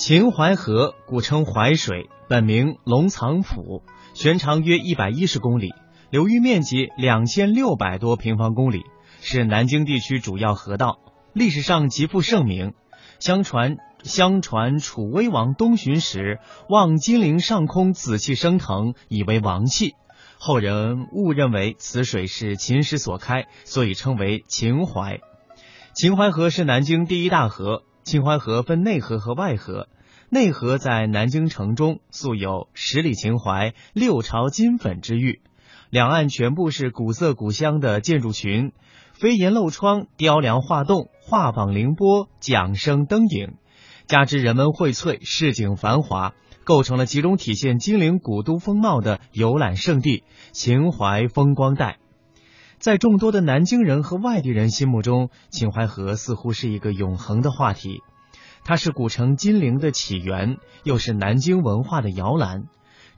秦淮河古称淮水，本名龙藏府，全长约一百一十公里，流域面积两千六百多平方公里，是南京地区主要河道。历史上极负盛名。相传，相传楚威王东巡时，望金陵上空紫气升腾，以为王气。后人误认为此水是秦时所开，所以称为秦淮。秦淮河是南京第一大河。秦淮河分内河和外河，内河在南京城中，素有“十里秦淮，六朝金粉”之誉，两岸全部是古色古香的建筑群，飞檐漏窗、雕梁画栋、画舫凌波、桨声灯影，加之人文荟萃、市井繁华，构成了集中体现金陵古都风貌的游览胜地——秦淮风光带。在众多的南京人和外地人心目中，秦淮河似乎是一个永恒的话题。它是古城金陵的起源，又是南京文化的摇篮。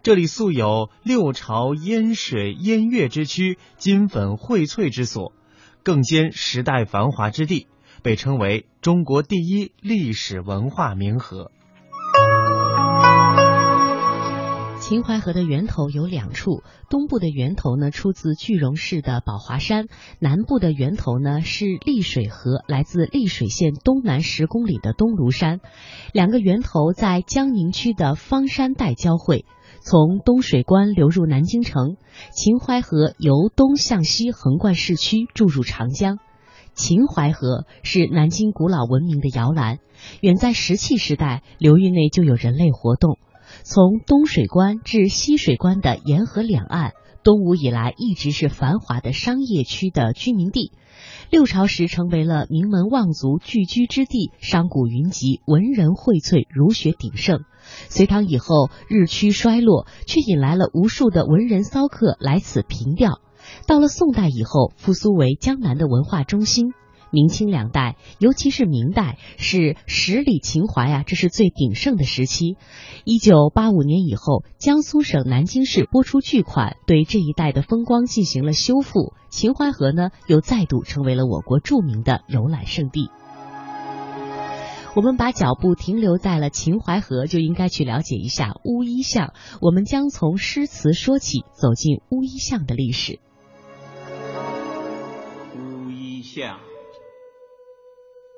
这里素有“六朝烟水烟月之区，金粉荟萃之所”，更兼时代繁华之地，被称为中国第一历史文化名河。秦淮河的源头有两处，东部的源头呢出自句容市的宝华山，南部的源头呢是溧水河，来自溧水县东南十公里的东庐山。两个源头在江宁区的方山带交汇，从东水关流入南京城。秦淮河由东向西横贯市区，注入长江。秦淮河是南京古老文明的摇篮，远在石器时代，流域内就有人类活动。从东水关至西水关的沿河两岸，东吴以来一直是繁华的商业区的居民地。六朝时成为了名门望族聚居之地，商贾云集，文人荟萃，儒学鼎盛。隋唐以后日趋衰落，却引来了无数的文人骚客来此凭吊。到了宋代以后，复苏为江南的文化中心。明清两代，尤其是明代，是十里秦淮啊，这是最鼎盛的时期。一九八五年以后，江苏省南京市拨出巨款，对这一带的风光进行了修复。秦淮河呢，又再度成为了我国著名的游览胜地。我们把脚步停留在了秦淮河，就应该去了解一下乌衣巷。我们将从诗词说起，走进乌衣巷的历史。乌衣巷。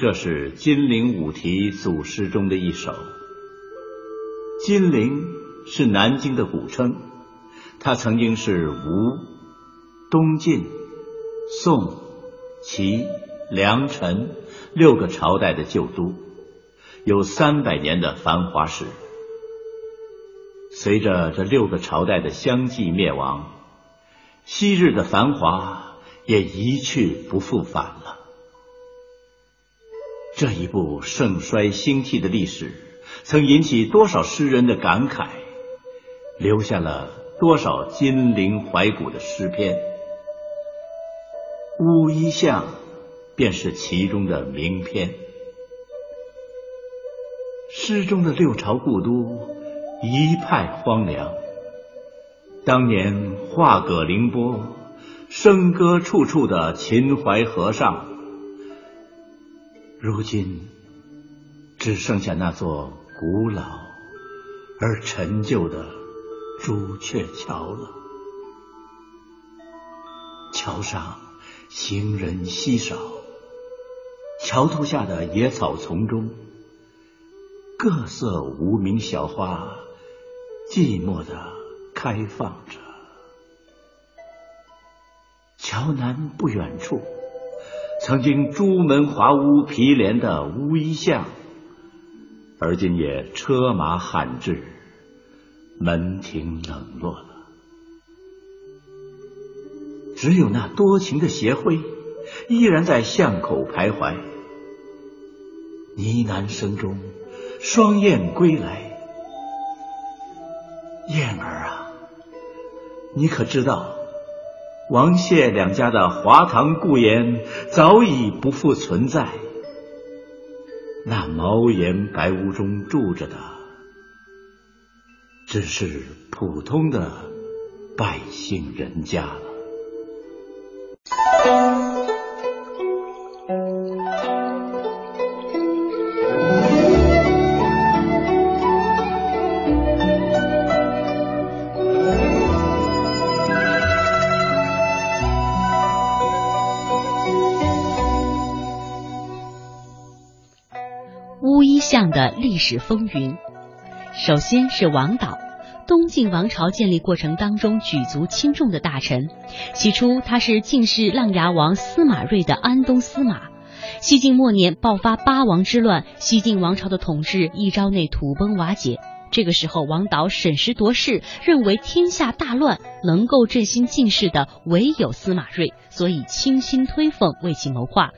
这是金陵五题组诗中的一首。金陵是南京的古称，它曾经是吴、东晋、宋、齐、梁、陈六个朝代的旧都，有三百年的繁华史。随着这六个朝代的相继灭亡，昔日的繁华也一去不复返。这一部盛衰兴替的历史，曾引起多少诗人的感慨，留下了多少金陵怀古的诗篇。乌衣巷便是其中的名篇。诗中的六朝故都一派荒凉，当年画葛凌波，笙歌处处的秦淮河上。如今只剩下那座古老而陈旧的朱雀桥了。桥上行人稀少，桥头下的野草丛中，各色无名小花寂寞的开放着。桥南不远处。曾经朱门华屋毗连的乌衣巷，而今也车马罕至，门庭冷落了。只有那多情的斜晖，依然在巷口徘徊。呢喃声中，双燕归来。燕儿啊，你可知道，王谢两家的华堂故园早已不复存在。那茅檐白屋中住着的，只是普通的百姓人家了。的历史风云，首先是王导。东晋王朝建立过程当中举足轻重的大臣，起初他是晋室琅琊王司马睿的安东司马。西晋末年爆发八王之乱，西晋王朝的统治一朝内土崩瓦解。这个时候，王导审时度势，认为天下大乱，能够振兴晋室的唯有司马睿，所以倾心推奉，为其谋划。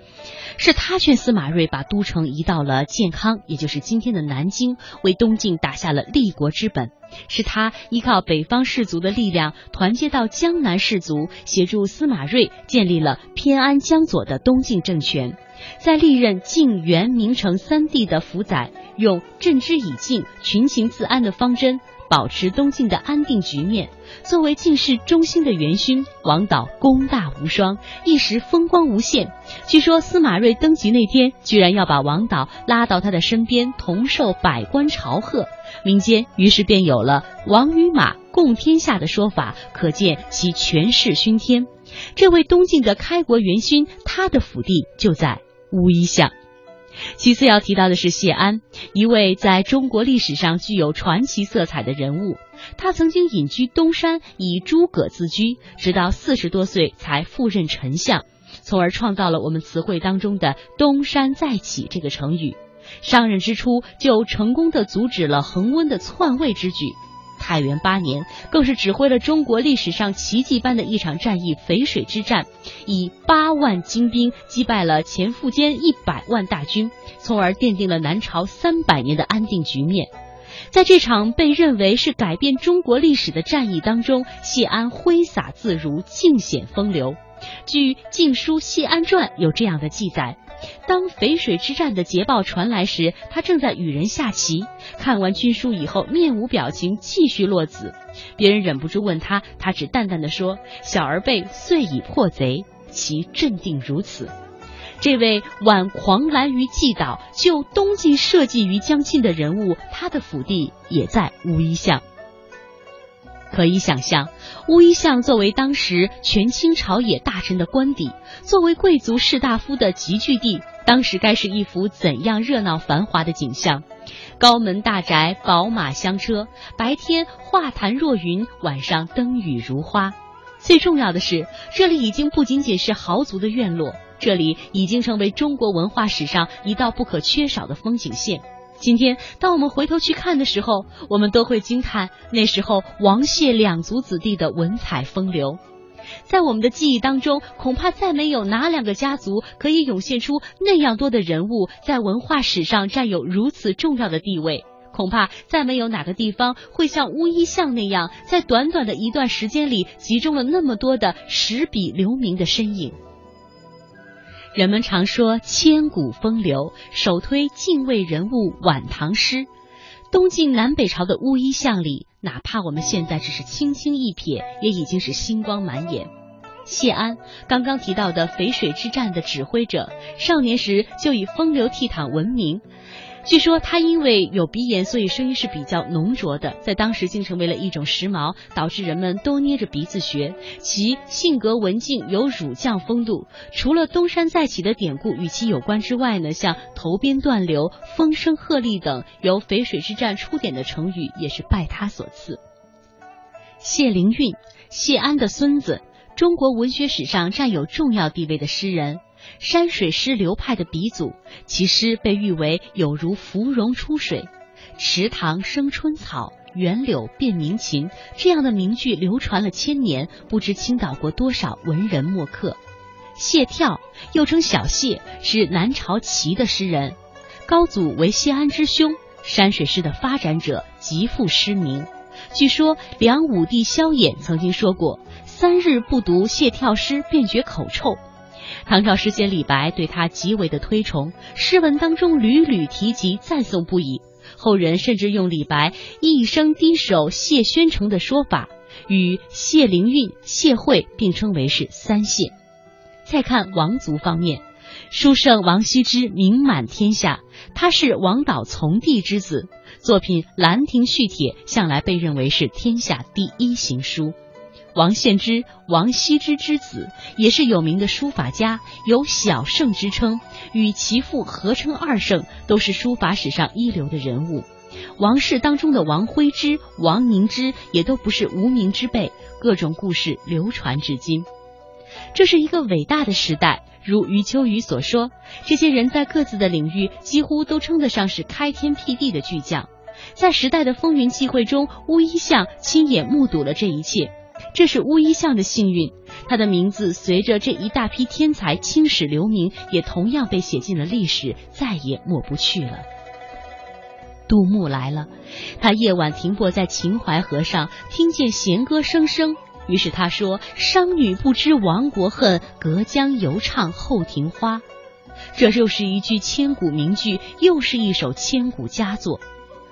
是他劝司马睿把都城移到了建康，也就是今天的南京，为东晋打下了立国之本。是他依靠北方士族的力量，团结到江南士族，协助司马睿建立了偏安江左的东晋政权。在历任晋、元、明、成三帝的辅宰，用镇之以静、群情自安的方针。保持东晋的安定局面，作为晋室中心的元勋，王导功大无双，一时风光无限。据说司马睿登基那天，居然要把王导拉到他的身边，同受百官朝贺。民间于是便有了“王与马共天下”的说法，可见其权势熏天。这位东晋的开国元勋，他的府邸就在乌衣巷。其次要提到的是谢安，一位在中国历史上具有传奇色彩的人物。他曾经隐居东山，以诸葛自居，直到四十多岁才赴任丞相，从而创造了我们词汇当中的“东山再起”这个成语。上任之初就成功的阻止了恒温的篡位之举。太元八年，更是指挥了中国历史上奇迹般的一场战役——淝水之战，以八万精兵击败了前苻坚一百万大军，从而奠定了南朝三百年的安定局面。在这场被认为是改变中国历史的战役当中，谢安挥洒自如，尽显风流。据《晋书·谢安传》有这样的记载。当淝水之战的捷报传来时，他正在与人下棋。看完军书以后，面无表情，继续落子。别人忍不住问他，他只淡淡的说：“小儿辈遂已破贼，其镇定如此。”这位挽狂澜于既倒，救东晋社稷于将倾的人物，他的府邸也在乌衣巷。可以想象，乌衣巷作为当时权倾朝野大臣的官邸，作为贵族士大夫的集聚地，当时该是一幅怎样热闹繁华的景象？高门大宅，宝马香车，白天画坛若云，晚上灯雨如花。最重要的是，这里已经不仅仅是豪族的院落，这里已经成为中国文化史上一道不可缺少的风景线。今天，当我们回头去看的时候，我们都会惊叹那时候王谢两族子弟的文采风流。在我们的记忆当中，恐怕再没有哪两个家族可以涌现出那样多的人物，在文化史上占有如此重要的地位。恐怕再没有哪个地方会像乌衣巷那样，在短短的一段时间里，集中了那么多的史笔留名的身影。人们常说千古风流，首推敬畏人物晚唐诗。东晋南北朝的乌衣巷里，哪怕我们现在只是轻轻一瞥，也已经是星光满眼。谢安刚刚提到的淝水之战的指挥者，少年时就以风流倜傥闻名。据说他因为有鼻炎，所以声音是比较浓浊的，在当时竟成为了一种时髦，导致人们都捏着鼻子学。其性格文静，有儒将风度。除了东山再起的典故与其有关之外呢，像头鞭断流、风声鹤唳等由淝水之战出典的成语，也是拜他所赐。谢灵运，谢安的孙子，中国文学史上占有重要地位的诗人。山水诗流派的鼻祖，其诗被誉为有如芙蓉出水，池塘生春草，园柳变鸣禽这样的名句流传了千年，不知倾倒过多少文人墨客。谢眺又称小谢，是南朝齐的诗人，高祖为谢安之兄，山水诗的发展者，极负诗名。据说梁武帝萧衍曾经说过：“三日不读谢眺诗，便觉口臭。”唐朝诗仙李白对他极为的推崇，诗文当中屡屡提及，赞颂不已。后人甚至用李白一生低首谢宣城的说法，与谢灵运、谢晦并称为是三谢。再看王族方面，书圣王羲之名满天下，他是王导从弟之子，作品《兰亭序帖》向来被认为是天下第一行书。王献之，王羲之之子，也是有名的书法家，有小圣之称，与其父合称二圣，都是书法史上一流的人物。王氏当中的王徽之、王凝之也都不是无名之辈，各种故事流传至今。这是一个伟大的时代，如余秋雨所说，这些人在各自的领域几乎都称得上是开天辟地的巨匠。在时代的风云际会中，乌衣巷亲眼目睹了这一切。这是乌衣巷的幸运，他的名字随着这一大批天才青史留名，也同样被写进了历史，再也抹不去了。杜牧来了，他夜晚停泊在秦淮河上，听见弦歌声声，于是他说：“商女不知亡国恨，隔江犹唱后庭花。”这又是一句千古名句，又是一首千古佳作。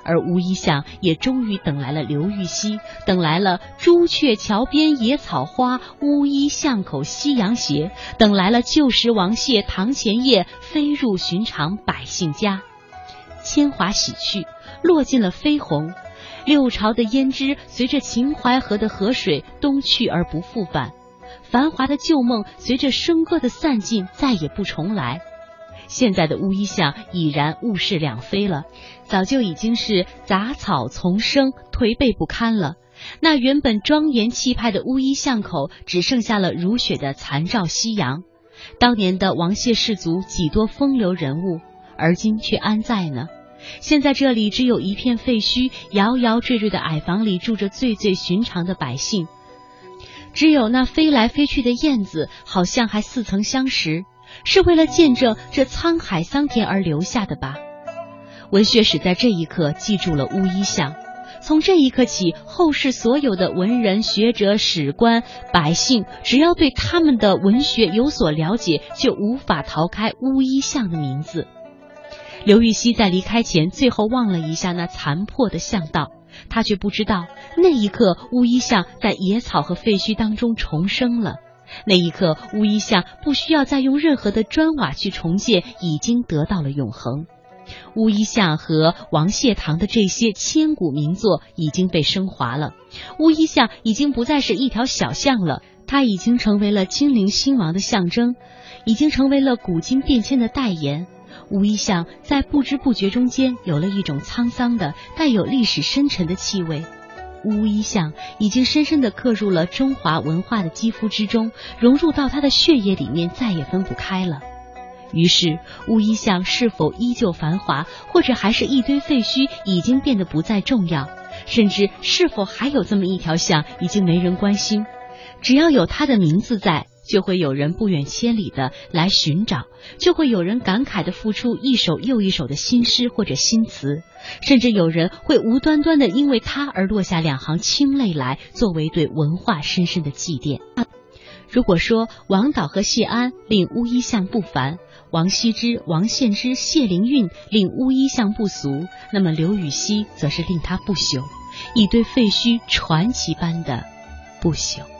而乌衣巷也终于等来了刘禹锡，等来了“朱雀桥边野草花，乌衣巷口夕阳斜”，等来了“旧时王谢堂前燕，飞入寻常百姓家”。铅华洗去，落尽了绯红，六朝的胭脂随着秦淮河的河水东去而不复返，繁华的旧梦随着笙歌的散尽再也不重来。现在的乌衣巷已然物是两非了，早就已经是杂草丛生、颓废不堪了。那原本庄严气派的乌衣巷口，只剩下了如雪的残照夕阳。当年的王谢氏族几多风流人物，而今却安在呢？现在这里只有一片废墟，摇摇坠坠的矮房里住着最最寻常的百姓，只有那飞来飞去的燕子，好像还似曾相识。是为了见证这沧海桑田而留下的吧？文学史在这一刻记住了乌衣巷。从这一刻起，后世所有的文人学者、史官、百姓，只要对他们的文学有所了解，就无法逃开乌衣巷的名字。刘禹锡在离开前，最后望了一下那残破的巷道，他却不知道，那一刻乌衣巷在野草和废墟当中重生了。那一刻，乌衣巷不需要再用任何的砖瓦去重建，已经得到了永恒。乌衣巷和王谢堂的这些千古名作已经被升华了。乌衣巷已经不再是一条小巷了，它已经成为了金陵兴亡的象征，已经成为了古今变迁的代言。乌衣巷在不知不觉中间有了一种沧桑的、带有历史深沉的气味。乌衣巷已经深深地刻入了中华文化的肌肤之中，融入到他的血液里面，再也分不开了。于是，乌衣巷是否依旧繁华，或者还是一堆废墟，已经变得不再重要；甚至是否还有这么一条巷，已经没人关心。只要有他的名字在。就会有人不远千里的来寻找，就会有人感慨的付出一首又一首的新诗或者新词，甚至有人会无端端的因为他而落下两行清泪来，作为对文化深深的祭奠。如果说王导和谢安令乌衣巷不凡，王羲之、王献之、谢灵运令乌衣巷不俗，那么刘禹锡则是令他不朽，一堆废墟传奇般的不朽。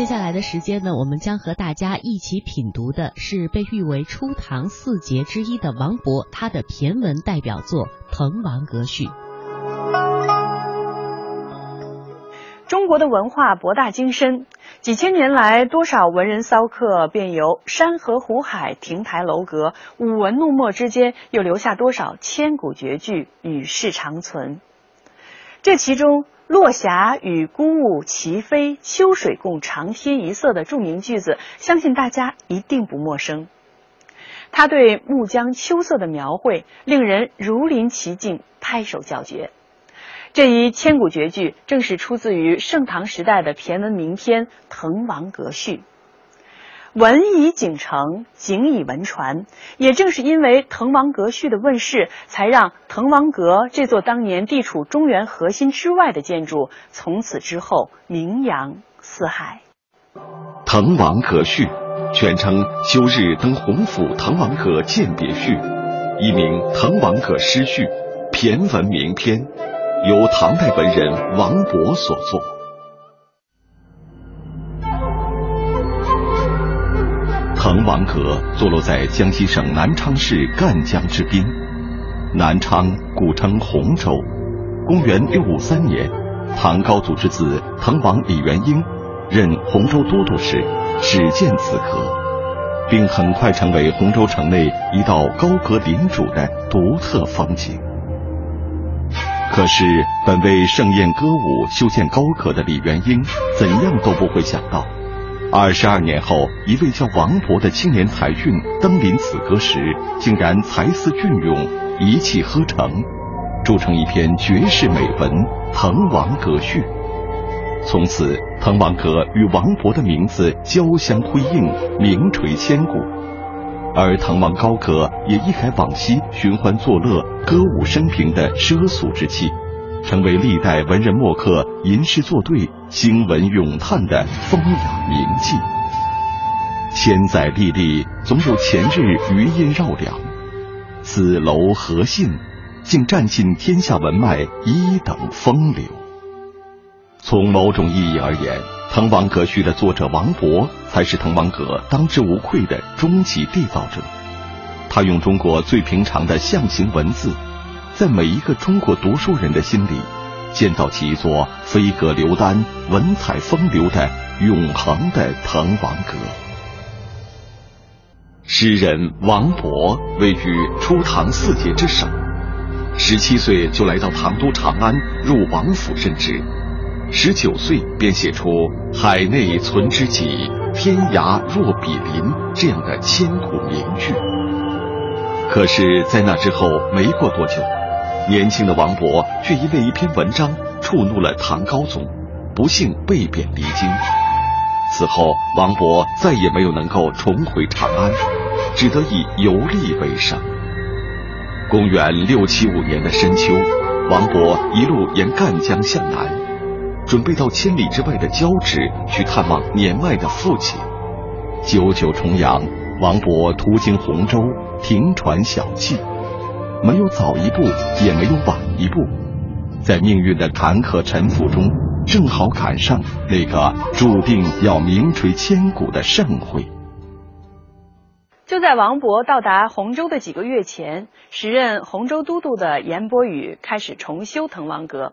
接下来的时间呢，我们将和大家一起品读的是被誉为初唐四杰之一的王勃他的骈文代表作《滕王阁序》。中国的文化博大精深，几千年来，多少文人骚客便游山河湖海、亭台楼阁，舞文弄墨之间，又留下多少千古绝句与世长存。这其中，“落霞与孤鹜齐飞，秋水共长天一色”的著名句子，相信大家一定不陌生。他对暮江秋色的描绘，令人如临其境，拍手叫绝。这一千古绝句正是出自于盛唐时代的骈文名篇《滕王阁序》。文以景成，景以文传。也正是因为《滕王阁序》的问世，才让滕王阁这座当年地处中原核心之外的建筑，从此之后名扬四海。《滕王阁序》全称《休日登洪府滕王阁饯别序》，一名《滕王阁诗序》，骈文名篇。由唐代文人王勃所作。滕王阁坐落在江西省南昌市赣江之滨。南昌古称洪州。公元六五三年，唐高祖之子滕王李元婴任洪州都督时，始建此阁，并很快成为洪州城内一道高阁领主的独特风景。可是，本为盛宴歌舞、修建高阁的李元婴，怎样都不会想到，二十二年后，一位叫王勃的青年才俊登临此阁时，竟然才思隽永，一气呵成，铸成一篇绝世美文《滕王阁序》。从此，滕王阁与王勃的名字交相辉映，名垂千古。而滕王高阁也一改往昔寻欢作乐、歌舞升平的奢俗之气，成为历代文人墨客吟诗作对、兴文咏叹的风雅名妓。千载历历，总有前日余音绕梁。此楼何幸，竟占尽天下文脉一等风流。从某种意义而言。《滕王阁序》的作者王勃才是滕王阁当之无愧的终极缔造者。他用中国最平常的象形文字，在每一个中国读书人的心里，建造起一座飞阁流丹、文采风流的永恒的滕王阁。诗人王勃位于初唐四杰之首，十七岁就来到唐都长安，入王府任职。十九岁便写出“海内存知己，天涯若比邻”这样的千古名句。可是，在那之后没过多久，年轻的王勃却因为一篇文章触怒了唐高宗，不幸被贬离京。此后，王勃再也没有能够重回长安，只得以游历为生。公元六七五年的深秋，王勃一路沿赣江向南。准备到千里之外的交趾去探望年迈的父亲。九九重阳，王勃途经洪州，停船小憩，没有早一步，也没有晚一步，在命运的坎坷沉浮中，正好赶上那个注定要名垂千古的盛会。就在王勃到达洪州的几个月前，时任洪州都督的严伯羽开始重修滕王阁。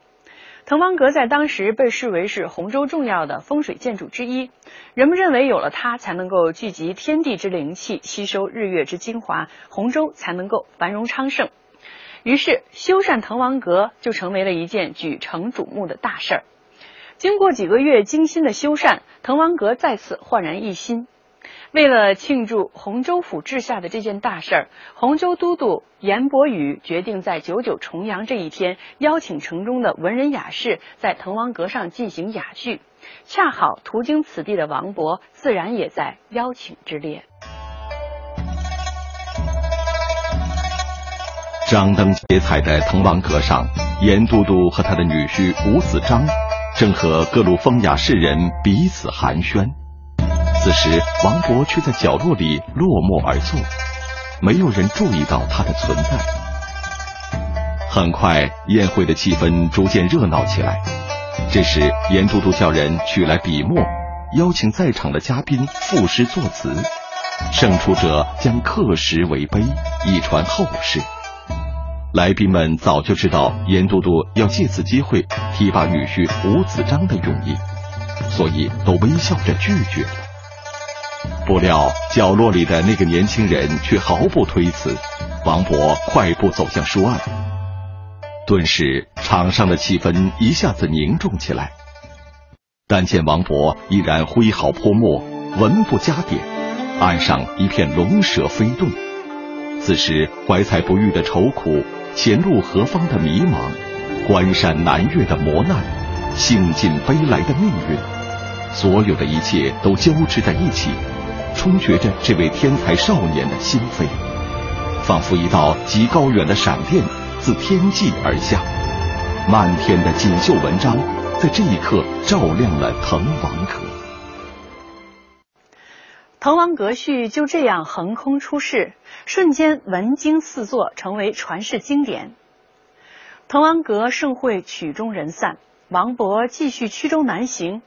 滕王阁在当时被视为是洪州重要的风水建筑之一，人们认为有了它才能够聚集天地之灵气，吸收日月之精华，洪州才能够繁荣昌盛。于是修缮滕王阁就成为了一件举城瞩目的大事儿。经过几个月精心的修缮，滕王阁再次焕然一新。为了庆祝洪州府治下的这件大事儿，洪州都督严伯宇决定在九九重阳这一天，邀请城中的文人雅士在滕王阁上进行雅聚。恰好途经此地的王勃，自然也在邀请之列。张灯结彩的滕王阁上，严都督和他的女婿吴子章，正和各路风雅士人彼此寒暄。此时，王勃却在角落里落寞而坐，没有人注意到他的存在。很快，宴会的气氛逐渐热闹起来。这时，严都督叫人取来笔墨，邀请在场的嘉宾赋诗作词，胜出者将刻石为碑，以传后世。来宾们早就知道严都督要借此机会提拔女婿吴子章的用意。所以都微笑着拒绝了。不料角落里的那个年轻人却毫不推辞，王勃快步走向书案，顿时场上的气氛一下子凝重起来。但见王勃依然挥毫泼墨，文不加点，案上一片龙蛇飞动。此时怀才不遇的愁苦，前路何方的迷茫，关山难越的磨难，兴尽悲来的命运，所有的一切都交织在一起，充决着这位天才少年的心扉，仿佛一道极高远的闪电自天际而下，漫天的锦绣文章。在这一刻，照亮了《滕王阁》。《滕王阁序》就这样横空出世，瞬间文经四作，成为传世经典。滕王阁盛会曲终人散，王勃继续曲终南行。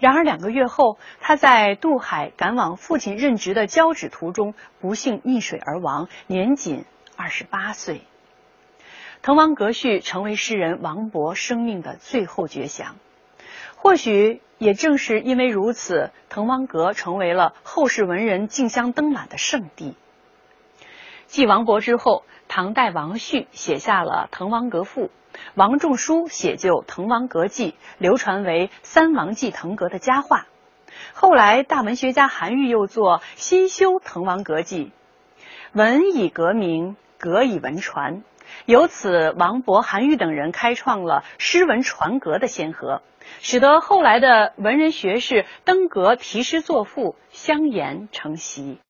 然而两个月后，他在渡海赶往父亲任职的交趾途中，不幸溺水而亡，年仅二十八岁。《滕王阁序》成为诗人王勃生命的最后绝响，或许也正是因为如此，滕王阁成为了后世文人竞相登览的圣地。继王勃之后，唐代王旭写下了《滕王阁赋》，王仲舒写就《滕王阁记》，流传为“三王记滕阁”的佳话。后来，大文学家韩愈又作新修《滕王阁记》，文以阁名，阁以文传。由此，王勃、韩愈等人开创了诗文传阁的先河，使得后来的文人学士登阁题诗作赋，相沿成习。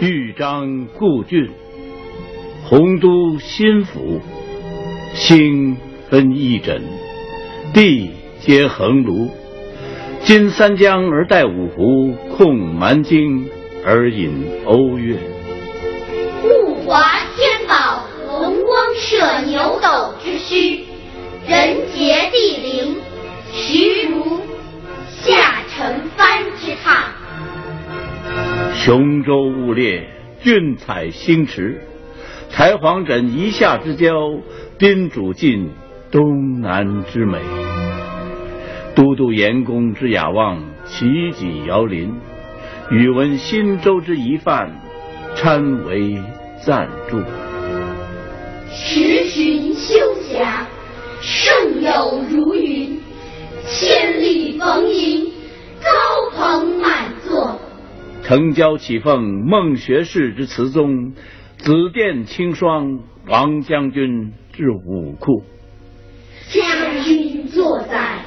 豫章故郡，洪都新府，星分翼轸，地接衡庐。襟三江而带五湖，控蛮荆而引瓯越。物华天宝。光射牛斗之墟，琼州雾列，俊采星驰，台隍枕夷夏之交，宾主尽东南之美。都督阎公之雅望，齐己遥临，宇文新州之遗范，参为赞助。十旬修霞，胜友如云；千里逢迎，高朋满。城郊启凤孟学士之词宗，紫殿青霜王将军之武库。将军坐在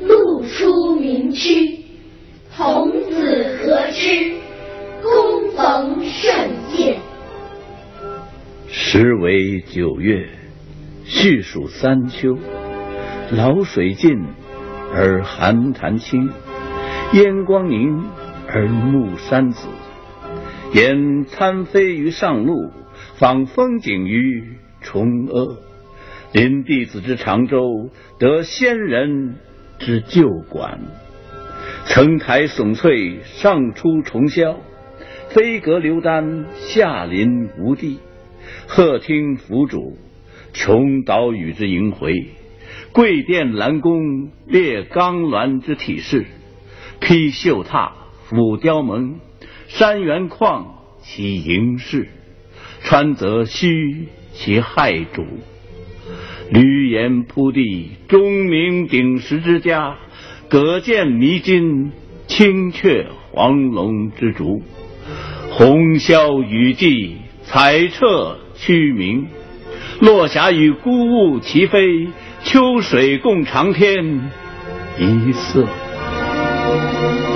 路出名区，童子何知躬逢圣饯。时为九月，序属三秋。潦水尽而寒潭清，烟光凝而暮山紫。言参飞于上路，访风景于崇阿。临弟子之长洲，得仙人之旧馆。层台耸翠，上出重霄；飞阁流丹，下临无地。鹤听凫渚，穷岛屿之萦回；桂殿兰宫，列冈峦之体势；披绣闼，俯雕门，山原旷其盈视；川泽虚其骇瞩。闾阎扑地，钟鸣鼎食之家；葛剑弥津，青雀黄龙之竹；红绡雨霁，彩彻。区明，落霞与孤鹜齐飞，秋水共长天一色。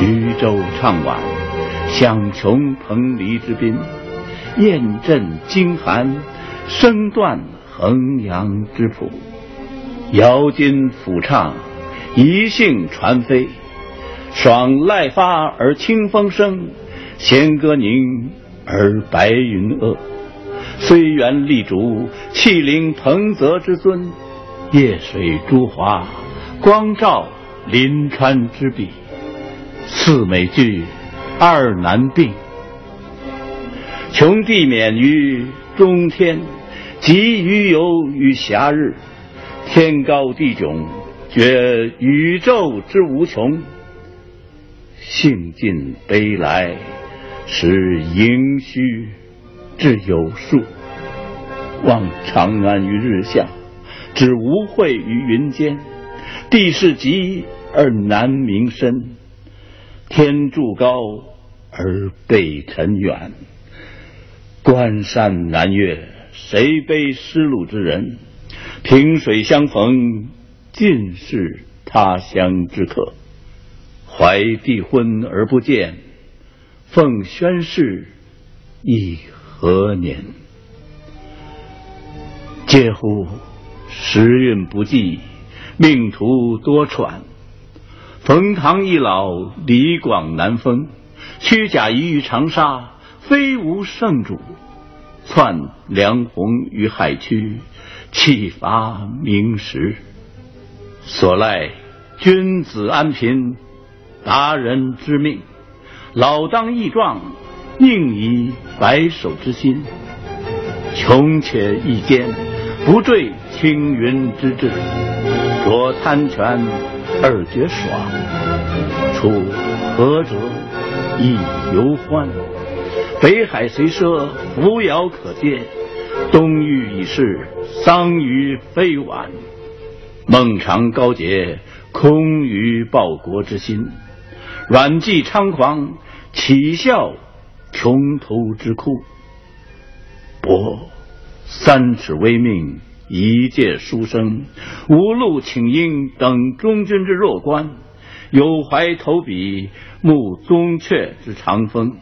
渔舟唱晚，响穷彭蠡之滨；雁阵惊寒，声断衡阳之浦。瑶金抚唱，一兴传飞。爽籁发而清风生，弦歌凝而白云遏。虽园立竹，气凌彭泽之尊；夜水朱华，光照临川之笔。四美具，二难并。穷地免于中天，极于游于暇日。天高地迥，觉宇宙之无穷；兴尽悲来，使盈虚至有数。望长安于日下，指无秽于云间。地势极而南溟深，天柱高而北辰远。关山难越，谁悲失路之人？萍水相逢，尽是他乡之客。怀帝婚而不见，奉宣室亦何年？嗟乎！时运不济，命途多舛。冯唐易老，李广难封。虚假一遇长沙，非无圣主。窜梁鸿于海曲，岂乏明时？所赖君子安贫，达人之命。老当益壮，宁以白首之心？穷且益坚。不坠青云之志，若贪权二觉爽；处和者亦犹欢。北海虽赊，扶摇可接；东域已逝，桑榆非晚。孟尝高洁，空余报国之心；阮籍猖狂，岂效穷途之哭？伯。三尺微命，一介书生，无路请缨等中军之弱冠，有怀投笔，慕宗悫之长风，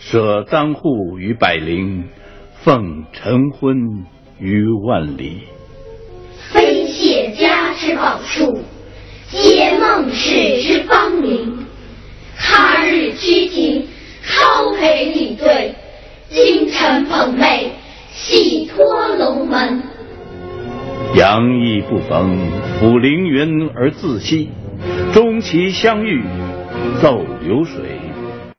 舍簪笏于百龄，奉晨昏于万里。非谢家之宝树，皆孟氏之芳邻。他日趋庭，操陪礼对，京城捧袂。喜托龙门，杨意不逢，抚凌云而自惜。终其相遇，奏流水。